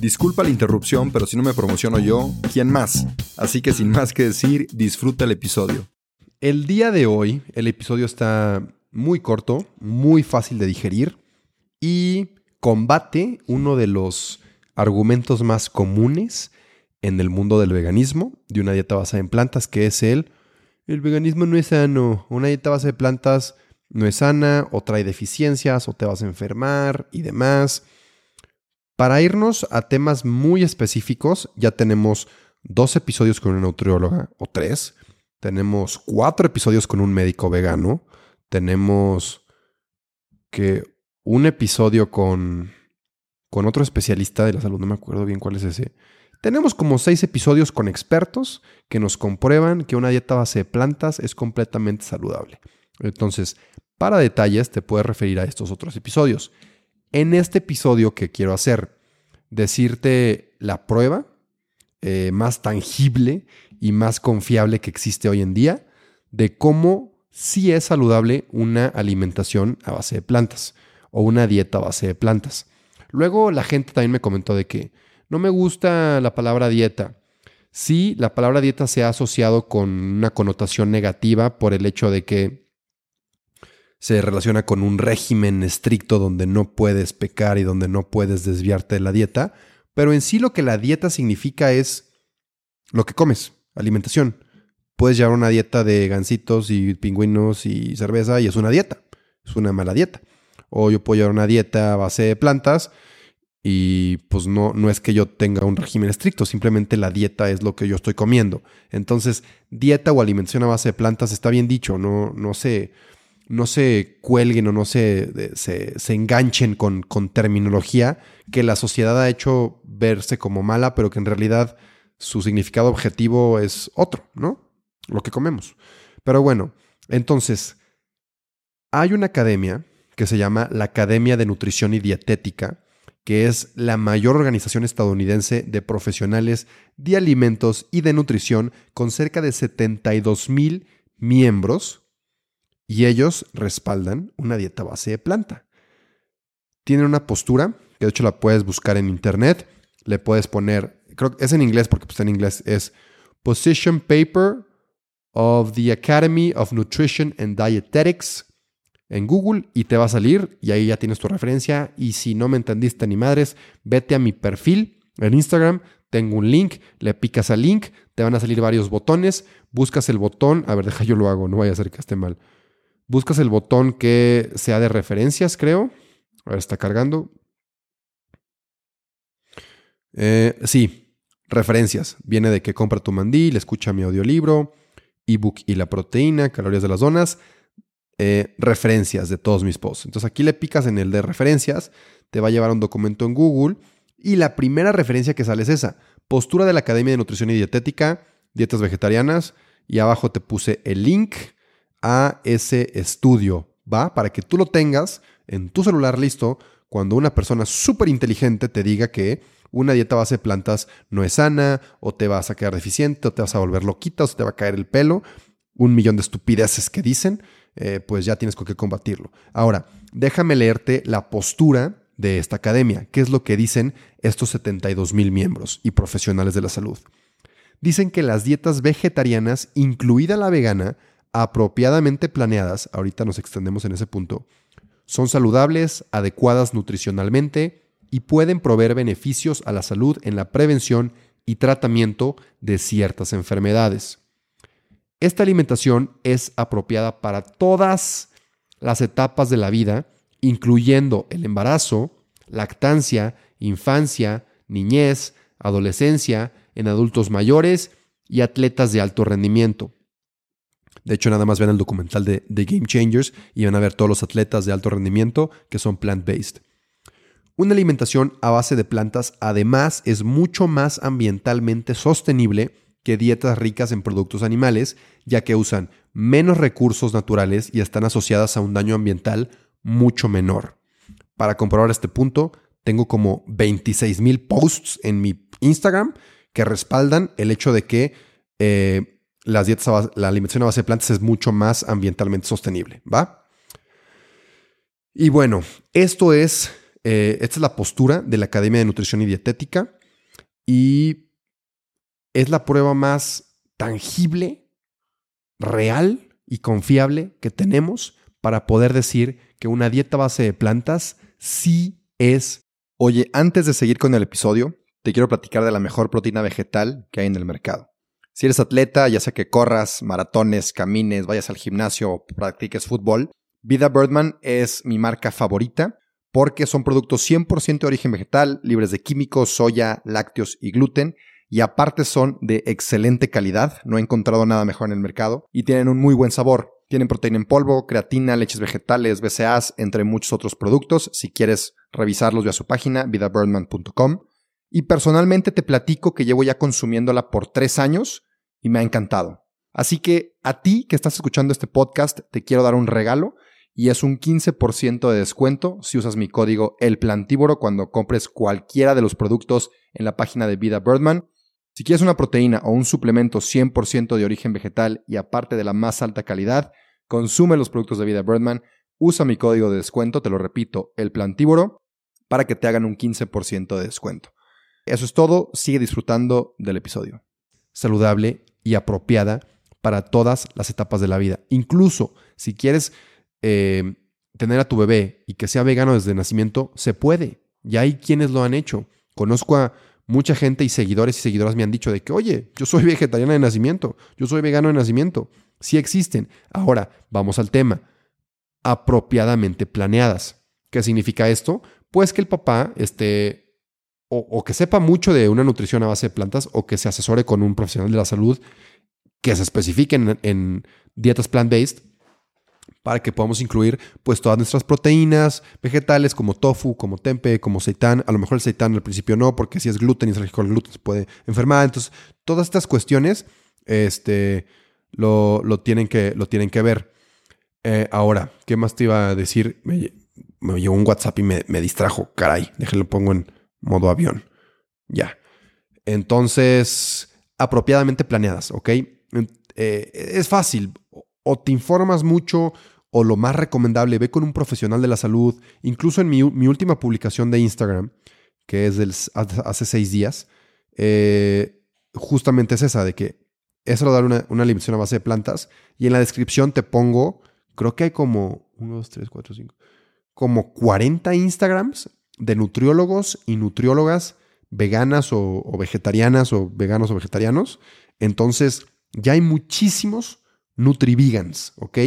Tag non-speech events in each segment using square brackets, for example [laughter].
Disculpa la interrupción, pero si no me promociono yo, ¿quién más? Así que sin más que decir, disfruta el episodio. El día de hoy, el episodio está muy corto, muy fácil de digerir y combate uno de los argumentos más comunes en el mundo del veganismo, de una dieta basada en plantas, que es el, el veganismo no es sano, una dieta basada en plantas no es sana, o trae deficiencias, o te vas a enfermar y demás. Para irnos a temas muy específicos, ya tenemos dos episodios con una nutrióloga o tres. Tenemos cuatro episodios con un médico vegano. Tenemos que un episodio con, con otro especialista de la salud, no me acuerdo bien cuál es ese. Tenemos como seis episodios con expertos que nos comprueban que una dieta base de plantas es completamente saludable. Entonces, para detalles te puedes referir a estos otros episodios. En este episodio que quiero hacer, decirte la prueba eh, más tangible y más confiable que existe hoy en día de cómo sí es saludable una alimentación a base de plantas o una dieta a base de plantas. Luego la gente también me comentó de que no me gusta la palabra dieta. Sí, la palabra dieta se ha asociado con una connotación negativa por el hecho de que se relaciona con un régimen estricto donde no puedes pecar y donde no puedes desviarte de la dieta, pero en sí lo que la dieta significa es lo que comes, alimentación. Puedes llevar una dieta de gansitos y pingüinos y cerveza y es una dieta, es una mala dieta. O yo puedo llevar una dieta a base de plantas y pues no, no es que yo tenga un régimen estricto, simplemente la dieta es lo que yo estoy comiendo. Entonces, dieta o alimentación a base de plantas está bien dicho, no, no sé no se cuelguen o no se, se, enganchen con, con, terminología que la sociedad ha hecho verse como mala, pero que en realidad su significado objetivo es otro, ¿no? Lo que comemos. Pero bueno, entonces, hay una academia que se llama la Academia de Nutrición y Dietética, que es la mayor organización estadounidense de profesionales de alimentos y de nutrición con cerca de 72 mil miembros y ellos respaldan una dieta base de planta. Tienen una postura, que de hecho la puedes buscar en internet, le puedes poner, creo que es en inglés porque pues, está en inglés, es Position Paper of the Academy of Nutrition and Dietetics en Google y te va a salir y ahí ya tienes tu referencia y si no me entendiste ni madres, vete a mi perfil en Instagram, tengo un link, le picas al link, te van a salir varios botones, buscas el botón, a ver, deja yo lo hago, no vaya a ser que esté mal. Buscas el botón que sea de referencias, creo. A ver, está cargando. Eh, sí, referencias. Viene de que compra tu mandil, escucha mi audiolibro, ebook y la proteína, calorías de las zonas. Eh, referencias de todos mis posts. Entonces aquí le picas en el de referencias, te va a llevar un documento en Google y la primera referencia que sale es esa. Postura de la Academia de Nutrición y Dietética, dietas vegetarianas y abajo te puse el link a ese estudio, ¿va? Para que tú lo tengas en tu celular listo cuando una persona súper inteligente te diga que una dieta base de plantas no es sana, o te vas a quedar deficiente, o te vas a volver loquita, o te va a caer el pelo, un millón de estupideces que dicen, eh, pues ya tienes con qué combatirlo. Ahora, déjame leerte la postura de esta academia, qué es lo que dicen estos 72 mil miembros y profesionales de la salud. Dicen que las dietas vegetarianas, incluida la vegana, apropiadamente planeadas, ahorita nos extendemos en ese punto, son saludables, adecuadas nutricionalmente y pueden proveer beneficios a la salud en la prevención y tratamiento de ciertas enfermedades. Esta alimentación es apropiada para todas las etapas de la vida incluyendo el embarazo, lactancia, infancia, niñez, adolescencia, en adultos mayores y atletas de alto rendimiento. De hecho, nada más vean el documental de, The Game Changers y van a ver todos los atletas de alto rendimiento que son plant-based. Una alimentación a base de plantas además es mucho más ambientalmente sostenible que dietas ricas en productos animales, ya que usan menos recursos naturales y están asociadas a un daño ambiental mucho menor. Para comprobar este punto, tengo como 26 mil posts en mi Instagram que respaldan el hecho de que eh, las dietas la alimentación a base de plantas es mucho más ambientalmente sostenible, ¿va? Y bueno, esto es, eh, esta es la postura de la Academia de Nutrición y Dietética y es la prueba más tangible, real y confiable que tenemos para poder decir que una dieta base de plantas sí es... Oye, antes de seguir con el episodio, te quiero platicar de la mejor proteína vegetal que hay en el mercado. Si eres atleta, ya sea que corras, maratones, camines, vayas al gimnasio o practiques fútbol, Vida Birdman es mi marca favorita porque son productos 100% de origen vegetal, libres de químicos, soya, lácteos y gluten, y aparte son de excelente calidad, no he encontrado nada mejor en el mercado, y tienen un muy buen sabor. Tienen proteína en polvo, creatina, leches vegetales, BCAAs, entre muchos otros productos. Si quieres revisarlos, ve a su página, vidabirdman.com. Y personalmente te platico que llevo ya consumiéndola por tres años y me ha encantado. Así que a ti que estás escuchando este podcast, te quiero dar un regalo y es un 15% de descuento si usas mi código El Plantívoro cuando compres cualquiera de los productos en la página de Vida Birdman. Si quieres una proteína o un suplemento 100% de origen vegetal y aparte de la más alta calidad, consume los productos de Vida Birdman, usa mi código de descuento, te lo repito, el plantívoro, para que te hagan un 15% de descuento. Eso es todo, sigue disfrutando del episodio. Saludable y apropiada para todas las etapas de la vida. Incluso si quieres eh, tener a tu bebé y que sea vegano desde nacimiento, se puede. Ya hay quienes lo han hecho. Conozco a mucha gente y seguidores y seguidoras me han dicho de que, oye, yo soy [laughs] vegetariana de nacimiento, yo soy vegano de nacimiento. Sí existen. Ahora, vamos al tema. Apropiadamente planeadas. ¿Qué significa esto? Pues que el papá esté o, que sepa mucho de una nutrición a base de plantas o que se asesore con un profesional de la salud que se especifique en, dietas plant-based para que podamos incluir pues todas nuestras proteínas vegetales como tofu, como tempe, como seitán. A lo mejor el seitán al principio no, porque si es gluten y es alérgico al gluten se puede enfermar. Entonces, todas estas cuestiones este, lo, tienen, que, lo tienen que ver. Eh, ahora, ¿qué más te iba a decir? Me, llegó un WhatsApp y me, me distrajo. Caray, déjenlo pongo en modo avión. Ya. Entonces, apropiadamente planeadas, ¿ok? Eh, es fácil o te informas mucho o lo más recomendable, ve con un profesional de la salud. Incluso en mi, última publicación de Instagram, que es del, hace seis días, eh, justamente es esa, de que es dar una, una alimentación a base de plantas. Y en la descripción te pongo, creo que hay como 1, 2, 3, 4, 5, como 40 Instagrams de nutriólogos y nutriólogas veganas o, vegetarianas o veganos o vegetarianos. Entonces, ya hay muchísimos NutriVegans, ¿ok?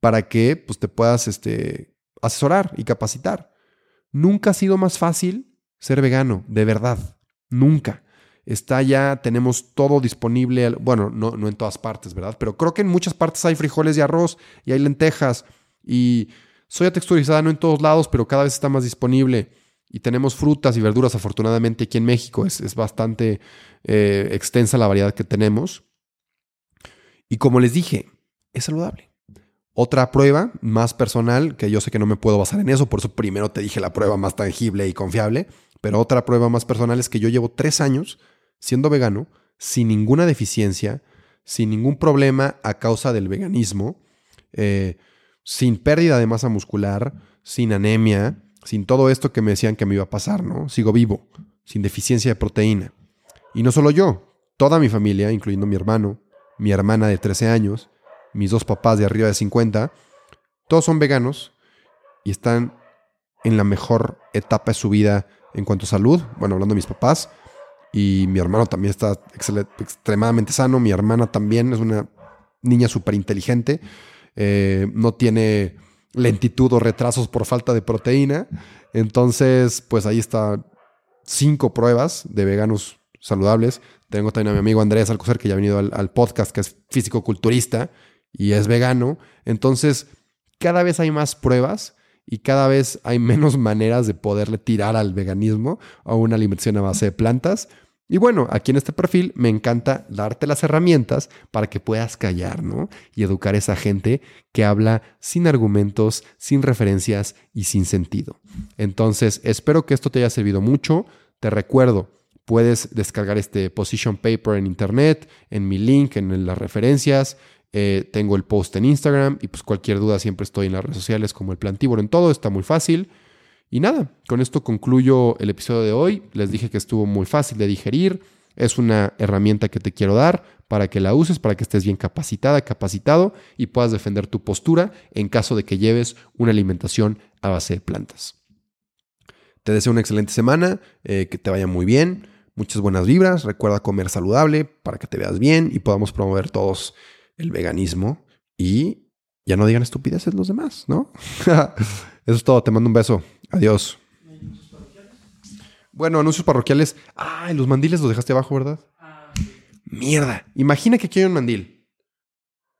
Para que pues, te puedas este, asesorar y capacitar. Nunca ha sido más fácil ser vegano, de verdad. Nunca. Está ya, tenemos todo disponible, bueno, no, no en todas partes, ¿verdad? Pero creo que en muchas partes hay frijoles y arroz y hay lentejas y soya texturizada no en todos lados, pero cada vez está más disponible. Y tenemos frutas y verduras, afortunadamente aquí en México es, bastante eh, extensa la variedad que tenemos. Y como les dije, es saludable. Otra prueba más personal, que yo sé que no me puedo basar en eso, por eso primero te dije la prueba más tangible y confiable, pero otra prueba más personal es que yo llevo tres años siendo vegano, sin ninguna deficiencia, sin ningún problema a causa del veganismo, eh, sin pérdida de masa muscular, sin anemia, sin todo esto que me decían que me iba a pasar, ¿no? Sigo vivo, sin deficiencia de proteína. Y no solo yo, toda mi familia, incluyendo mi hermano, mi hermana de 13 años, mis dos papás de arriba de 50, todos son veganos y están en la mejor etapa de su vida en cuanto a salud. Bueno, hablando de mis papás. Y mi hermano también está extremadamente sano. Mi hermana también es una niña súper inteligente. Eh, no tiene lentitud o retrasos por falta de proteína. Entonces, pues ahí está cinco pruebas de veganos saludables. Tengo también a mi amigo Andrés Alcocer, que ya ha venido al, podcast, que es físico-culturista y es vegano. Entonces, cada vez hay más pruebas y cada vez hay [laughs] menos maneras de poderle tirar al veganismo a una alimentación a base de plantas. Y bueno, aquí en este perfil me encanta darte las herramientas para que puedas callar, ¿no? Y educar a esa gente que habla sin argumentos, sin referencias y sin sentido. Entonces, espero que esto te haya servido mucho. Te recuerdo, puedes descargar este position paper en internet, en mi link, en las referencias. Eh, tengo el post en Instagram y pues cualquier duda siempre estoy en las redes sociales como el plantívoro en todo, está muy fácil. Y nada, con esto concluyo el episodio de hoy. Les dije que estuvo muy fácil de digerir. Es una herramienta que te quiero dar para que la uses, para que estés bien capacitada, capacitado y puedas defender tu postura en caso de que lleves una alimentación a base de plantas. Te deseo una excelente semana, eh, que te vaya muy bien, muchas buenas vibras. Recuerda comer saludable para que te veas bien y podamos promover todos el veganismo y ya no digan estupideces los demás, ¿no? [laughs] Eso es todo, te mando un beso. Adiós. Bueno, anuncios parroquiales. Ah, los mandiles los dejaste abajo, ¿verdad? Mierda. Imagina que aquí hay un mandil.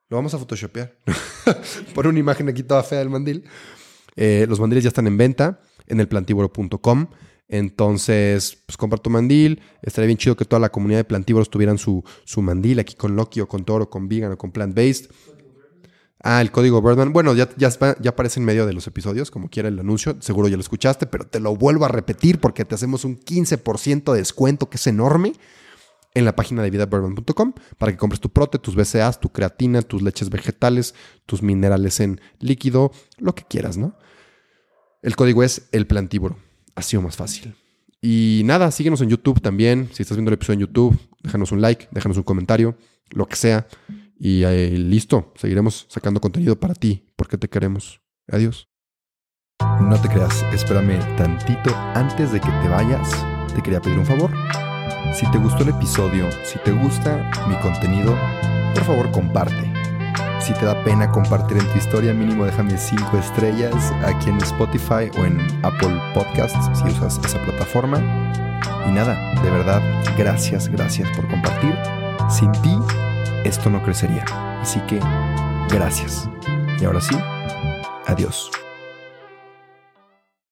Lo vamos a photoshopear. [laughs] Pon una imagen aquí toda fea del mandil. Eh, los mandiles ya están en venta en el plantívoro.com. Entonces, pues compra tu mandil. Estaría bien chido que toda la comunidad de plantívoros tuvieran su, su mandil aquí con Loki o con Toro, con Vegan o con Plant Based. Ah, el código Birdman. Bueno, ya, aparece en medio de los episodios, como quiera el anuncio. Seguro ya lo escuchaste, pero te lo vuelvo a repetir porque te hacemos un 15% de descuento, que es enorme, en la página de vidabirdman.com para que compres tu prote, tus BCAAs, tu creatina, tus leches vegetales, tus minerales en líquido, lo que quieras, ¿no? El código es el plantívoro. Ha sido más fácil. Y nada, síguenos en YouTube también. Si estás viendo el episodio en YouTube, déjanos un like, déjanos un comentario, lo que sea. Y eh, listo, seguiremos sacando contenido para ti, porque te queremos. Adiós. No te creas, espérame tantito antes de que te vayas. Te quería pedir un favor. Si te gustó el episodio, si te gusta mi contenido, por favor comparte. Si te da pena compartir en tu historia, mínimo déjame 5 estrellas aquí en Spotify o en Apple Podcasts si usas esa plataforma. Y nada, de verdad, gracias, gracias por compartir. Sin ti esto no crecería. Así que, gracias. Y ahora sí, adiós.